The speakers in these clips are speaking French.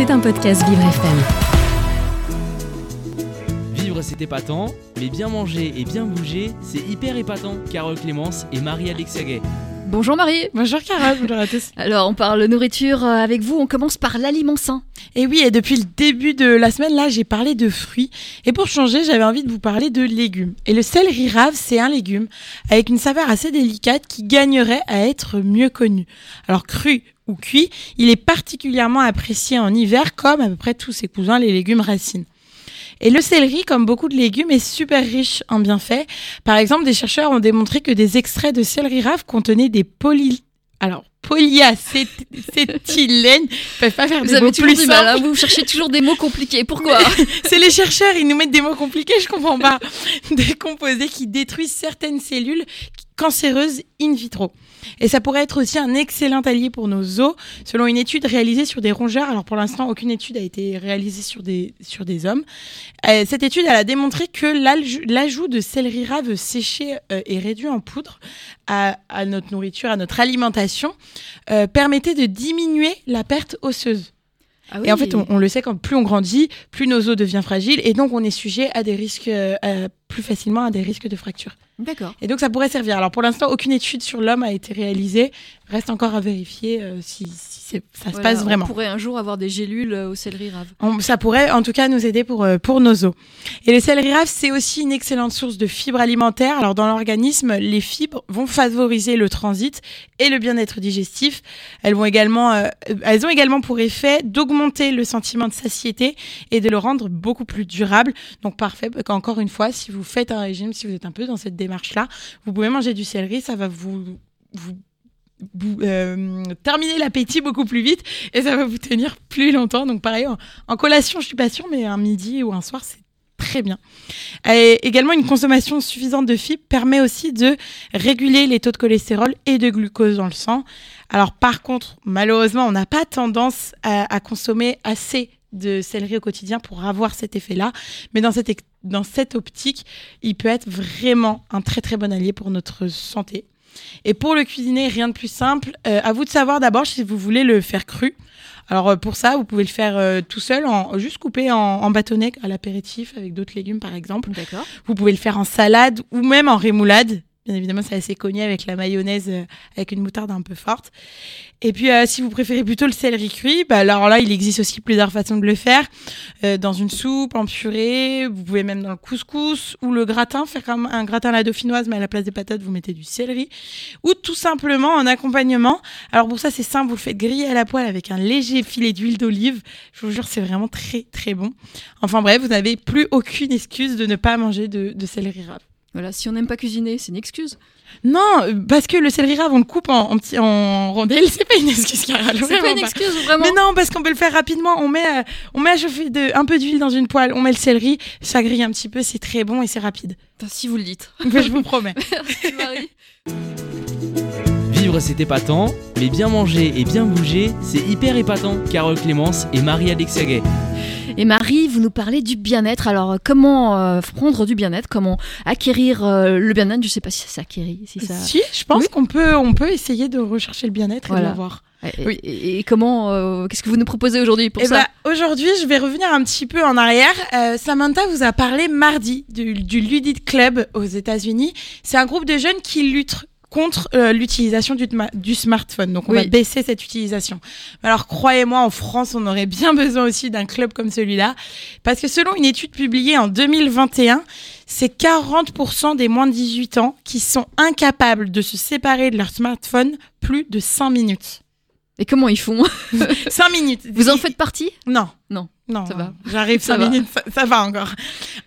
C'est un podcast Vivre FM. Vivre c'est épatant, mais bien manger et bien bouger, c'est hyper épatant. Carole Clémence et Marie-Alexia Gay. Bonjour Marie. Bonjour Carole, bonjour à tous. Alors on parle nourriture euh, avec vous, on commence par l'aliment sain. Et oui, et depuis le début de la semaine, là, j'ai parlé de fruits. Et pour changer, j'avais envie de vous parler de légumes. Et le céleri rave, c'est un légume avec une saveur assez délicate qui gagnerait à être mieux connu. Alors cru cuit, il est particulièrement apprécié en hiver comme à peu près tous ses cousins, les légumes racines. Et le céleri, comme beaucoup de légumes, est super riche en bienfaits. Par exemple, des chercheurs ont démontré que des extraits de céleri rave contenaient des poly... Alors, polyacétylène. Ils peuvent pas faire Vous des avez mots plus du mal, hein, vous cherchez toujours des mots compliqués. Pourquoi C'est les chercheurs, ils nous mettent des mots compliqués, je comprends pas. Des composés qui détruisent certaines cellules cancéreuses in vitro. Et ça pourrait être aussi un excellent allié pour nos os, selon une étude réalisée sur des rongeurs. Alors pour l'instant, aucune étude a été réalisée sur des, sur des hommes. Euh, cette étude, elle a démontré que l'aj- l'ajout de céleri rave séché euh, et réduit en poudre à, à notre nourriture, à notre alimentation, euh, permettait de diminuer la perte osseuse. Ah Et en fait, on, on le sait, quand plus on grandit, plus nos os deviennent fragiles et donc on est sujet à des risques, euh, plus facilement à des risques de fracture. D'accord. Et donc ça pourrait servir. Alors pour l'instant, aucune étude sur l'homme a été réalisée. Reste encore à vérifier euh, si c'est- ça se passe vraiment. On pourrait un jour avoir des gélules euh, au céleri rave. On- ça pourrait en tout cas nous aider pour, euh, pour nos os. Et le céleri rave, c'est aussi une excellente source de fibres alimentaires. Alors dans l'organisme, les fibres vont favoriser le transit et le bien-être digestif. Elles, vont également, euh, elles ont également pour effet d'augmenter le sentiment de satiété et de le rendre beaucoup plus durable. Donc parfait, qu'encore une fois, si vous faites un régime, si vous êtes un peu dans cette démarche-là, vous pouvez manger du céleri, ça va vous vous, euh, terminer l'appétit beaucoup plus vite et ça va vous tenir plus longtemps. Donc pareil, en, en collation, je suis pas sûre, mais un midi ou un soir, c'est très bien. Et également, une consommation suffisante de fibres permet aussi de réguler les taux de cholestérol et de glucose dans le sang. Alors par contre, malheureusement, on n'a pas tendance à, à consommer assez de céleri au quotidien pour avoir cet effet-là. Mais dans cette, dans cette optique, il peut être vraiment un très très bon allié pour notre santé. Et pour le cuisiner, rien de plus simple. Euh, à vous de savoir d'abord si vous voulez le faire cru. Alors euh, pour ça, vous pouvez le faire euh, tout seul, en, juste coupé en, en bâtonnet à l'apéritif avec d'autres légumes par exemple. D'accord. Vous pouvez le faire en salade ou même en rémoulade. Bien évidemment, c'est assez connu avec la mayonnaise, euh, avec une moutarde un peu forte. Et puis, euh, si vous préférez plutôt le céleri cuit, bah, alors là, il existe aussi plusieurs façons de le faire. Euh, dans une soupe, en purée, vous pouvez même dans le couscous ou le gratin, faire comme un gratin à la dauphinoise, mais à la place des patates, vous mettez du céleri. Ou tout simplement en accompagnement. Alors pour ça, c'est simple, vous le faites griller à la poêle avec un léger filet d'huile d'olive. Je vous jure, c'est vraiment très, très bon. Enfin bref, vous n'avez plus aucune excuse de ne pas manger de, de céleri rave. Voilà, si on n'aime pas cuisiner, c'est une excuse. Non, euh, parce que le céleri rave, on le coupe en, en, petit, en rondelles, c'est pas une excuse, Carole. C'est pas une pas. excuse, vraiment. Mais non, parce qu'on peut le faire rapidement. On met, euh, on met à chauffer de, un peu d'huile dans une poêle, on met le céleri, ça grille un petit peu, c'est très bon et c'est rapide. Enfin, si vous le dites. je vous promets. Merci Marie. Vivre c'est épatant, mais bien manger et bien bouger, c'est hyper épatant. Carole Clémence et Marie-Alexia Gay. Et Marie, vous nous parlez du bien-être. Alors, euh, comment euh, prendre du bien-être? Comment acquérir euh, le bien-être? Je sais pas si ça s'acquérit. Si ça... Si, je pense Oui. qu'on peut, on peut essayer de rechercher le bien-être et de l'avoir. Et, Oui. et- et comment euh, Qu'est-ce que vous nous proposez aujourd'hui pour Eh ça? ben, aujourd'hui, je vais revenir un petit peu en arrière. Euh, Samantha vous a parlé mardi du, du Ludit Club aux États-Unis. C'est un groupe de jeunes qui luttent contre euh, l'utilisation du, ma- du smartphone. Donc, on va baisser cette utilisation. Alors, croyez-moi, en France, on aurait bien besoin aussi d'un club comme celui-là. Parce que selon une étude publiée en 2021, c'est 40% des moins de 18 ans qui sont incapables de se séparer de leur smartphone plus de 5 minutes. Et comment ils font? 5 minutes. Vous en faites partie? Non. Non. Non, Ça va. J'arrive 5 va. minutes, ça, ça va encore.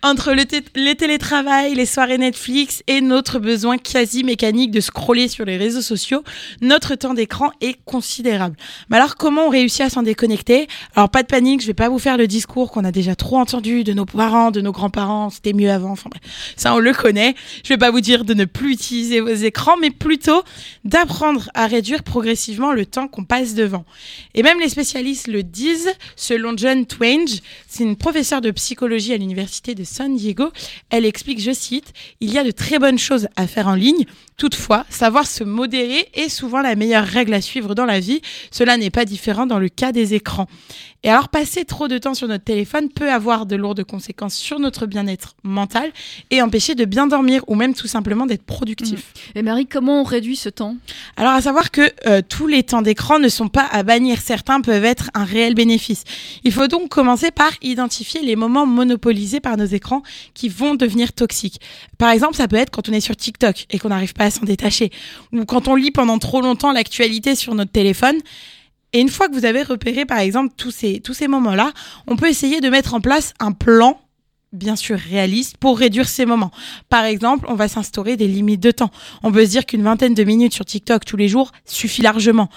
Entre le, les télétravail, les soirées Netflix et notre besoin quasi mécanique de scroller sur les réseaux sociaux, notre temps d'écran est considérable. Mais alors, comment on réussit à s'en déconnecter? Alors, pas de panique, je vais pas vous faire le discours qu'on a déjà trop entendu de nos parents, de nos grands-parents, c'était mieux avant, enfin bref, ça on le connaît. Je vais pas vous dire de ne plus utiliser vos écrans, mais plutôt d'apprendre à réduire progressivement le temps qu'on passe devant. Et même les spécialistes le disent, selon John Twain, C'est une professeure de psychologie à l'université de San Diego. Elle explique, je cite, Il y a de très bonnes choses à faire en ligne. Toutefois, savoir se modérer est souvent la meilleure règle à suivre dans la vie. Cela n'est pas différent dans le cas des écrans. Et alors, passer trop de temps sur notre téléphone peut avoir de lourdes conséquences sur notre bien-être mental et empêcher de bien dormir ou même tout simplement d'être productif. Et Marie, comment on réduit ce temps? Alors, à savoir que euh, tous les temps d'écran ne sont pas à bannir. Certains peuvent être un réel bénéfice. Il faut donc commencer par identifier les moments monopolisés par nos écrans qui vont devenir toxiques. Par exemple, ça peut être quand on est sur TikTok et qu'on n'arrive pas à s'en détacher, ou quand on lit pendant trop longtemps l'actualité sur notre téléphone. Et une fois que vous avez repéré, par exemple, tous ces, tous ces moments-là, on peut essayer de mettre en place un plan bien sûr réaliste pour réduire ces moments. Par exemple, on va s'instaurer des limites de temps. On peut se dire qu'une vingtaine de minutes sur TikTok tous les jours suffit largement.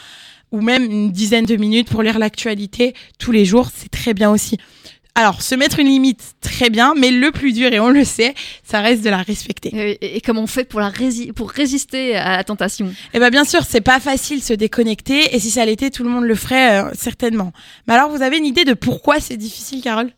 Ou même une dizaine de minutes pour lire l'actualité tous les jours, c'est très bien aussi. Alors, se mettre une limite, très bien, mais le plus dur, et on le sait, ça reste de la respecter. Et, et comment on fait pour, la rési pour résister à la tentation? Eh bien, bien sûr, c'est pas facile se déconnecter, et si ça l'était, tout le monde le ferait euh, certainement. Mais alors, vous avez une idée de pourquoi c'est difficile, Carole?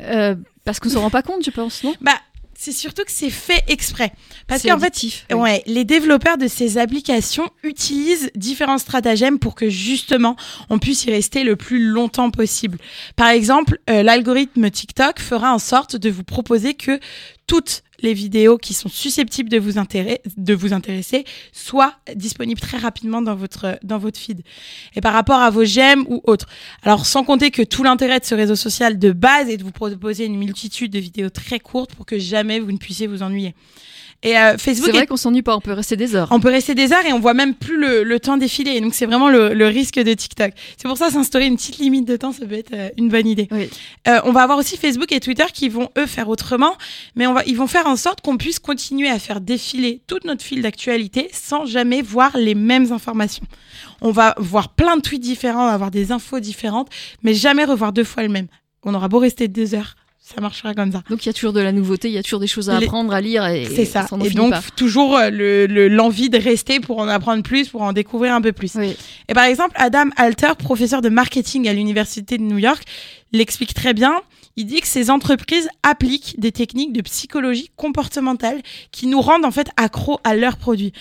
Euh, Parce qu'on s'en rend pas compte, je pense, non? Bah, c'est surtout que c'est fait exprès. Parce qu'en fait, oui. ouais, les développeurs de ces applications utilisent différents stratagèmes pour que justement on puisse y rester le plus longtemps possible. Par exemple, euh, l'algorithme TikTok fera en sorte de vous proposer que toutes les vidéos qui sont susceptibles de vous, intéresser, de vous intéresser soient disponibles très rapidement dans votre, dans votre feed. Et par rapport à vos j'aime ou autres. Alors, sans compter que tout l'intérêt de ce réseau social de base est de vous proposer une multitude de vidéos très courtes pour que jamais vous ne puissiez vous ennuyer. Et euh, Facebook C'est est vrai qu'on s'ennuie pas, on peut rester des heures. on peut rester des heures et on voit même plus le, le temps défiler. Et donc, c'est vraiment le, le risque de TikTok. C'est pour ça, s'instaurer une petite limite de temps, ça peut être euh, une bonne idée. Oui. Euh, on va avoir aussi Facebook et Twitter qui vont, eux, faire autrement. Mais on va, ils vont faire en sorte qu'on puisse continuer à faire défiler toute notre file d'actualité sans jamais voir les mêmes informations. On va voir plein de tweets différents, on va avoir des infos différentes, mais jamais revoir deux fois le même. On aura beau rester deux heures, ça marchera comme ça. Donc il y a toujours de la nouveauté, il y a toujours des choses à Les- apprendre, à lire et C'est ça. Et finit donc, pas. toujours euh, le- le- l'envie de rester pour en apprendre plus, pour en découvrir un peu plus. Oui. Et par exemple, Adam Alter, professeur de marketing à l'université de New York, l'explique très bien. Il dit que ces entreprises appliquent des techniques de psychologie comportementale qui nous rendent en fait accros à leurs produits.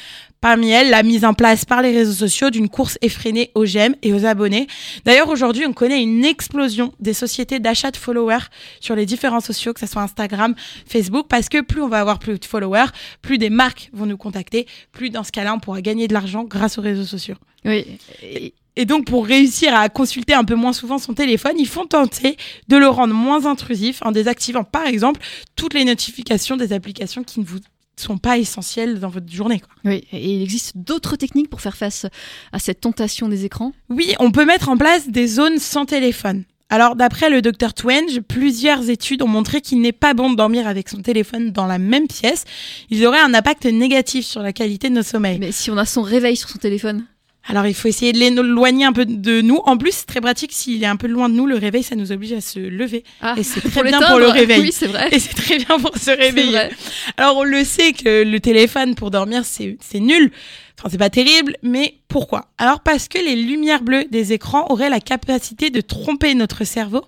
Parmi elles, la mise en place par les réseaux sociaux d'une course effrénée aux j'aime et aux abonnés. D'ailleurs, aujourd'hui, on connaît une explosion des sociétés d'achat de followers sur les différents sociaux, que ce soit Instagram, Facebook, parce que plus on va avoir plus de followers, plus des marques vont nous contacter, plus dans ce cas-là, on pourra gagner de l'argent grâce aux réseaux sociaux. Oui. Et- Et donc, pour réussir à consulter un peu moins souvent son téléphone, ils font tenter de le rendre moins intrusif en désactivant, par exemple, toutes les notifications des applications qui ne vous sont pas essentielles dans votre journée. quoi. Oui, et il existe d'autres techniques pour faire face à cette tentation des écrans? Oui, on peut mettre en place des zones sans téléphone. Alors, d'après le docteur Twenge, plusieurs études ont montré qu'il n'est pas bon de dormir avec son téléphone dans la même pièce. Ils auraient un impact négatif sur la qualité de nos sommeils. Mais si on a son réveil sur son téléphone, Alors, il faut essayer de l'éloigner un peu de nous. En plus, c'est très pratique. S'il est un peu loin de nous, le réveil, ça nous oblige à se lever. ah, Et c'est très pour bien pour le réveil. Oui, c'est vrai. Et c'est très bien pour se réveiller. Alors, on le sait que le téléphone pour dormir, c'est c'est nul. Enfin, c'est pas terrible, mais pourquoi? Alors, parce que les lumières bleues des écrans auraient la capacité de tromper notre cerveau.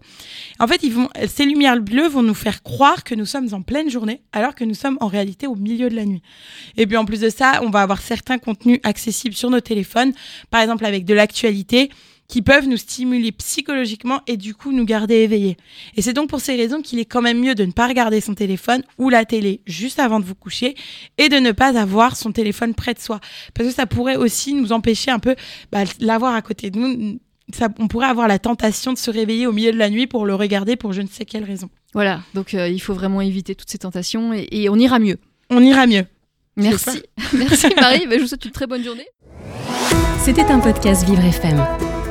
En fait, ils vont, ces lumières bleues vont nous faire croire que nous sommes en pleine journée, alors que nous sommes en réalité au milieu de la nuit. Et puis, en plus de ça, on va avoir certains contenus accessibles sur nos téléphones, par exemple avec de l'actualité, qui peuvent nous stimuler psychologiquement et du coup nous garder éveillés. Et c'est donc pour ces raisons qu'il est quand même mieux de ne pas regarder son téléphone ou la télé juste avant de vous coucher et de ne pas avoir son téléphone près de soi. Parce que ça pourrait aussi nous empêcher un peu bah, de l'avoir à côté de nous. Ça, on pourrait avoir la tentation de se réveiller au milieu de la nuit pour le regarder pour je ne sais quelle raison. Voilà, donc euh, il faut vraiment éviter toutes ces tentations et, et on ira mieux. On ira mieux. Merci. Merci Marie, Ben, je vous souhaite une très bonne journée. C'était un podcast Vivre FM.